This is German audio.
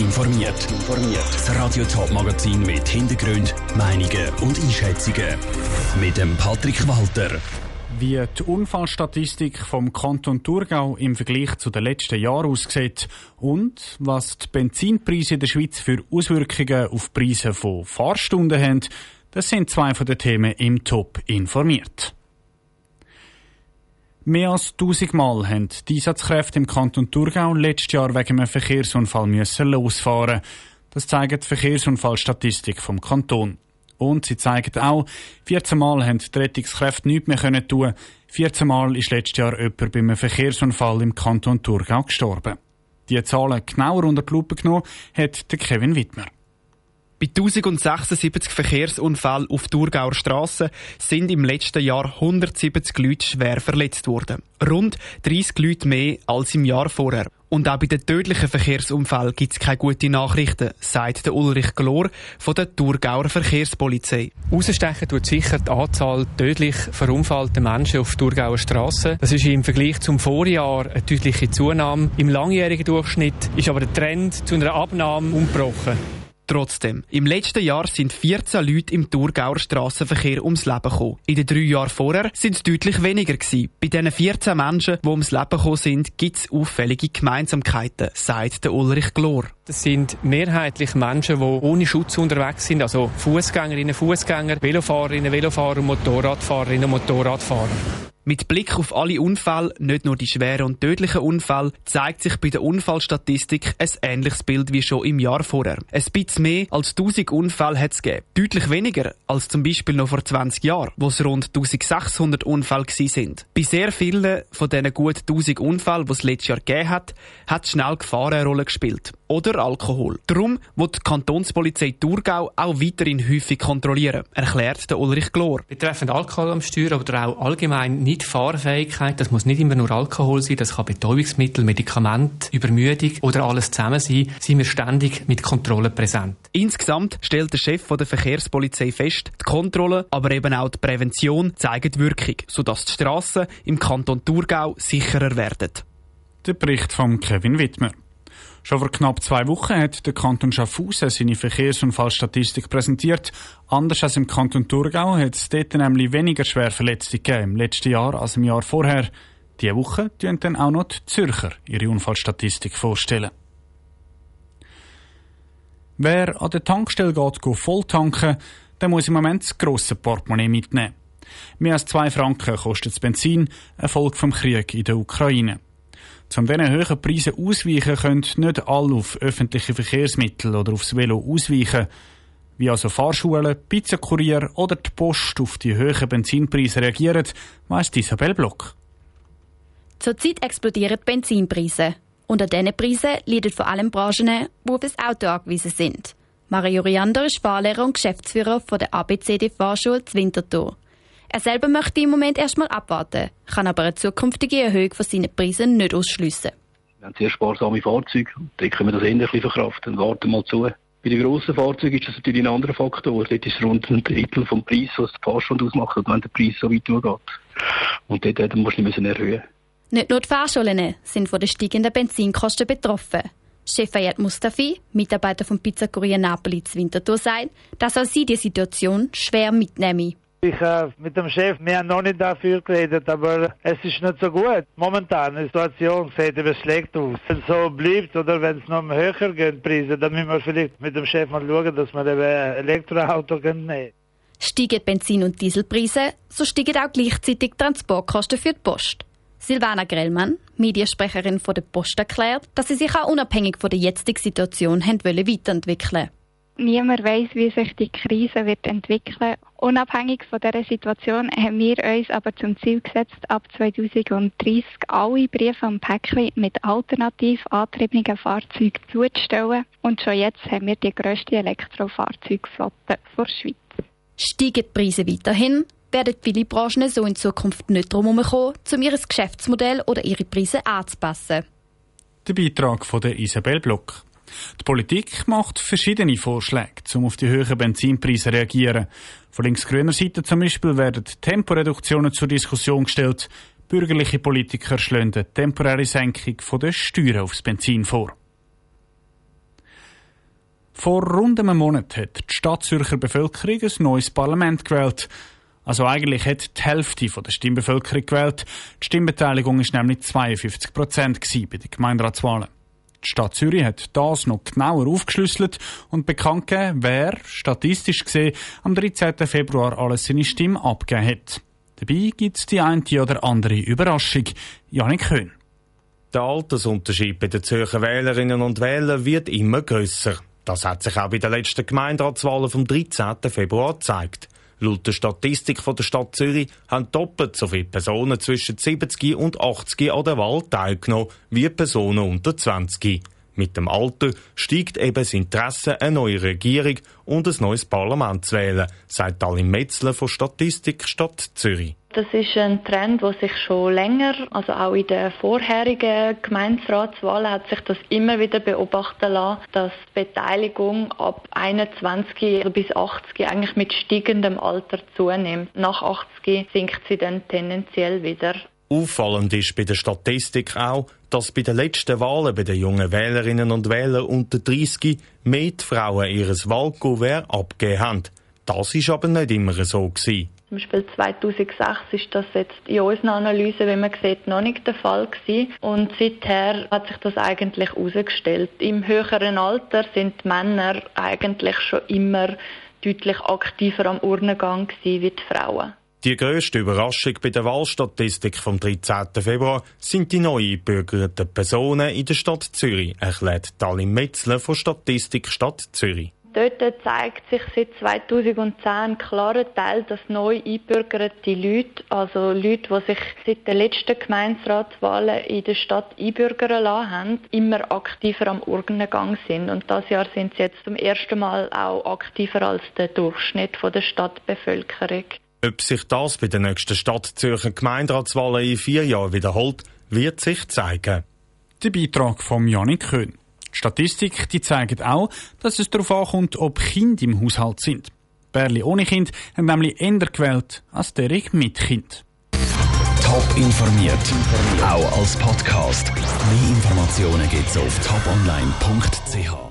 informiert. Das Radio Top Magazin mit Hintergrund, Meinungen und Einschätzungen mit dem Patrick Walter. Wie die Unfallstatistik vom Kanton Thurgau im Vergleich zu den letzten Jahren aussieht und was die Benzinpreise in der Schweiz für Auswirkungen auf die Preise von Fahrstunden haben, das sind zwei von den Themen im Top informiert. Mehr als 1000 Mal haben die Einsatzkräfte im Kanton Thurgau letztes Jahr wegen einem Verkehrsunfall müssen losfahren. Das zeigt die Verkehrsunfallstatistik vom Kanton. Und sie zeigt auch, 14 Mal haben die Rettungskräfte nichts mehr können tun. 14 Mal ist letztes Jahr jemand bei einem Verkehrsunfall im Kanton Thurgau gestorben. Die Zahlen genauer unter die Lupe genommen hat Kevin Wittmer. Bei 1076 Verkehrsunfällen auf Thurgauer Strassen sind im letzten Jahr 170 Leute schwer verletzt worden. Rund 30 Leute mehr als im Jahr vorher. Und auch bei den tödlichen Verkehrsunfällen gibt es keine guten Nachrichten, sagt der Ulrich Glor von der Thurgauer Verkehrspolizei. Ausstechen tut sicher die Anzahl tödlich verunfallter Menschen auf Thurgauer Strassen. Das ist im Vergleich zum Vorjahr eine deutliche Zunahme. Im langjährigen Durchschnitt ist aber der Trend zu einer Abnahme umgebrochen. Trotzdem, im letzten Jahr sind 14 Leute im Thurgauer Strassenverkehr ums Leben gekommen. In den drei Jahren vorher sind es deutlich weniger gewesen. Bei diesen 14 Menschen, die ums Leben gekommen sind, gibt es auffällige Gemeinsamkeiten, sagt der Ulrich Glor. Das sind mehrheitlich Menschen, die ohne Schutz unterwegs sind, also Fußgängerinnen, Fußgänger, Velofahrerinnen, Velofahrer, Motorradfahrerinnen Motorradfahrer. Mit Blick auf alle Unfälle, nicht nur die schweren und tödlichen Unfälle, zeigt sich bei der Unfallstatistik ein ähnliches Bild wie schon im Jahr vorher. Ein bisschen mehr als 1000 Unfälle hat es gegeben. Deutlich weniger als zum Beispiel noch vor 20 Jahren, wo es rund 1600 Unfälle sind. Bei sehr vielen von diesen gut 1000 Unfällen, die es letztes Jahr gegeben hat, hat schnell Gefahren eine Rolle gespielt oder Alkohol. Darum wird die Kantonspolizei Thurgau auch weiterhin häufig kontrollieren, erklärt der Ulrich Glor. Betreffend Alkohol am Steuer oder auch allgemein nicht Fahrfähigkeit, das muss nicht immer nur Alkohol sein, das kann Betäubungsmittel, Medikamente, Übermüdung oder alles zusammen sein, sind wir ständig mit Kontrolle präsent. Insgesamt stellt der Chef der Verkehrspolizei fest, die Kontrolle, aber eben auch die Prävention zeigen Wirkung, sodass die Strassen im Kanton Thurgau sicherer werden. Der Bericht von Kevin Wittmer. Schon vor knapp zwei Wochen hat der Kanton Schaffhausen seine Verkehrsunfallstatistik präsentiert. Anders als im Kanton Thurgau hat es dort nämlich weniger Schwerverletzte im letzten Jahr als im Jahr vorher. Diese Woche tun dann auch noch die Zürcher ihre Unfallstatistik vorstellen. Wer an der Tankstelle geht, geht voll tanken, der muss im Moment das grosse Portemonnaie mitnehmen. Mehr als zwei Franken kostet das Benzin, ein Folge vom Krieg in der Ukraine. Um diesen hohen Preisen ausweichen, können nicht alle auf öffentliche Verkehrsmittel oder aufs Velo ausweichen. Wie also Fahrschulen, Pizzakurier oder die Post auf die hohen Benzinpreise reagieren, weiss Isabel Block. Zurzeit explodieren die Benzinpreise. Unter diesen Preisen leiden vor allem Branchen, die auf das Auto angewiesen sind. Mario Riander ist Fahrlehrer und Geschäftsführer von der ABCD Fahrschule Zwintertour. Er selber möchte im Moment erstmal abwarten, kann aber eine zukünftige Erhöhung von seinen Preisen nicht ausschliessen. Wir haben sehr sparsame Fahrzeuge, dann können wir das ein verkraften. Warten mal zu. Bei den grossen Fahrzeugen ist das natürlich ein anderer Faktor. Dort ist rund ein Drittel vom Preis, was die Fahrschule ausmacht, wenn der Preis so weit durchgeht. Und dort musst du nicht erhöhen. Nicht nur die Fahrschulen sind von den steigenden Benzinkosten betroffen. Chef Fayette Mustafi, Mitarbeiter vom Pizzakurier Napoli zu Winterthur, sagt, dass auch sie die Situation schwer mitnehmen. Ich habe mit dem Chef, haben noch nicht dafür geredet, aber es ist nicht so gut. Momentan, die Situation sieht etwas schlecht aus. Wenn es so bleibt oder wenn es noch höher geht, Preise, dann müssen wir vielleicht mit dem Chef mal schauen, dass wir ein Elektroauto nehmen. Steigen Benzin- und Dieselpreise, so steigen auch gleichzeitig Transportkosten für die Post. Silvana Grellmann, Mediensprecherin von der Post, erklärt, dass sie sich auch unabhängig von der jetzigen Situation weiterentwickeln wollen. Niemand weiß, wie sich die Krise wird entwickeln. Unabhängig von dieser Situation haben wir uns aber zum Ziel gesetzt, ab 2030 alle Briefe und Päckchen mit alternativ angetriebenen Fahrzeugen zuzustellen. Und schon jetzt haben wir die grösste Elektrofahrzeugflotte der Schweiz. Steigen die Preise weiterhin, werden viele Branchen so in Zukunft nicht darum herumkommen, um ihr Geschäftsmodell oder ihre Preise anzupassen. Der Beitrag von der Isabel Block. Die Politik macht verschiedene Vorschläge, um auf die höheren Benzinpreise zu reagieren. Von links-grüner Seite zum Beispiel werden Temporeduktionen zur Diskussion gestellt. Bürgerliche Politiker schlagen eine temporäre Senkung der Steuern aufs Benzin vor. Vor rund einem Monat hat die Stadtzürcher Bevölkerung ein neues Parlament gewählt. Also eigentlich hat die Hälfte der Stimmbevölkerung gewählt. Die Stimmbeteiligung war nämlich 52 Prozent bei den Gemeinderatswahlen. Die Stadt Zürich hat das noch genauer aufgeschlüsselt und bekannt gegeben, wer, statistisch gesehen, am 13. Februar alles seine Stimme abgegeben hat. Dabei gibt es die eine oder andere Überraschung. Janik Köhn. Der Altersunterschied bei den Zürcher Wählerinnen und Wählern wird immer grösser. Das hat sich auch bei den letzten Gemeinderatswahlen vom 13. Februar gezeigt. Laut der Statistik von der Stadt Zürich haben doppelt so viele Personen zwischen 70 und 80 an der Wahl teilgenommen wie Personen unter 20. Mit dem Alter steigt eben das Interesse, eine neue Regierung und ein neues Parlament zu wählen, sagt Alim Metzler von Statistik Stadt Zürich. Das ist ein Trend, der sich schon länger, also auch in den vorherigen Gemeinderatswahlen hat sich das immer wieder beobachten lassen, dass Beteiligung ab 21 bis 80 eigentlich mit steigendem Alter zunimmt. Nach 80 sinkt sie dann tendenziell wieder. Auffallend ist bei der Statistik auch, dass bei den letzten Wahlen bei den jungen Wählerinnen und Wählern unter 30 mehr Frauen ihres Wahlkuvert abgegeben haben. Das ist aber nicht immer so gewesen. Zum Beispiel 2006 ist das jetzt in unserer Analyse, wie man sieht, noch nicht der Fall gewesen. Und seither hat sich das eigentlich herausgestellt. Im höheren Alter sind Männer eigentlich schon immer deutlich aktiver am Urnengang gewesen wie die Frauen. Die grösste Überraschung bei der Wahlstatistik vom 13. Februar sind die neu eingebürgerten Personen in der Stadt Zürich, erklärt Talim Metzler von Statistik Stadt Zürich. Dort zeigt sich seit 2010 ein klarer Teil, dass neu einbürgerte Leute, also Leute, die sich seit den letzten Gemeinderatswahlen in der Stadt einbürgern lassen haben, immer aktiver am Urnengang sind. Und das Jahr sind sie jetzt zum ersten Mal auch aktiver als der Durchschnitt der Stadtbevölkerung. Ob sich das bei den nächsten Stadtzürcher Gemeinderatswahlen in vier Jahren wiederholt, wird sich zeigen. Der Beitrag von Janik Köhn. Statistik die zeigt auch, dass es darauf ankommt, ob Kinder im Haushalt sind. Bärli ohne Kind haben nämlich eher gewählt als derig mit Kind. Top informiert, auch als Podcast. Mehr Informationen gibt's auf toponline.ch.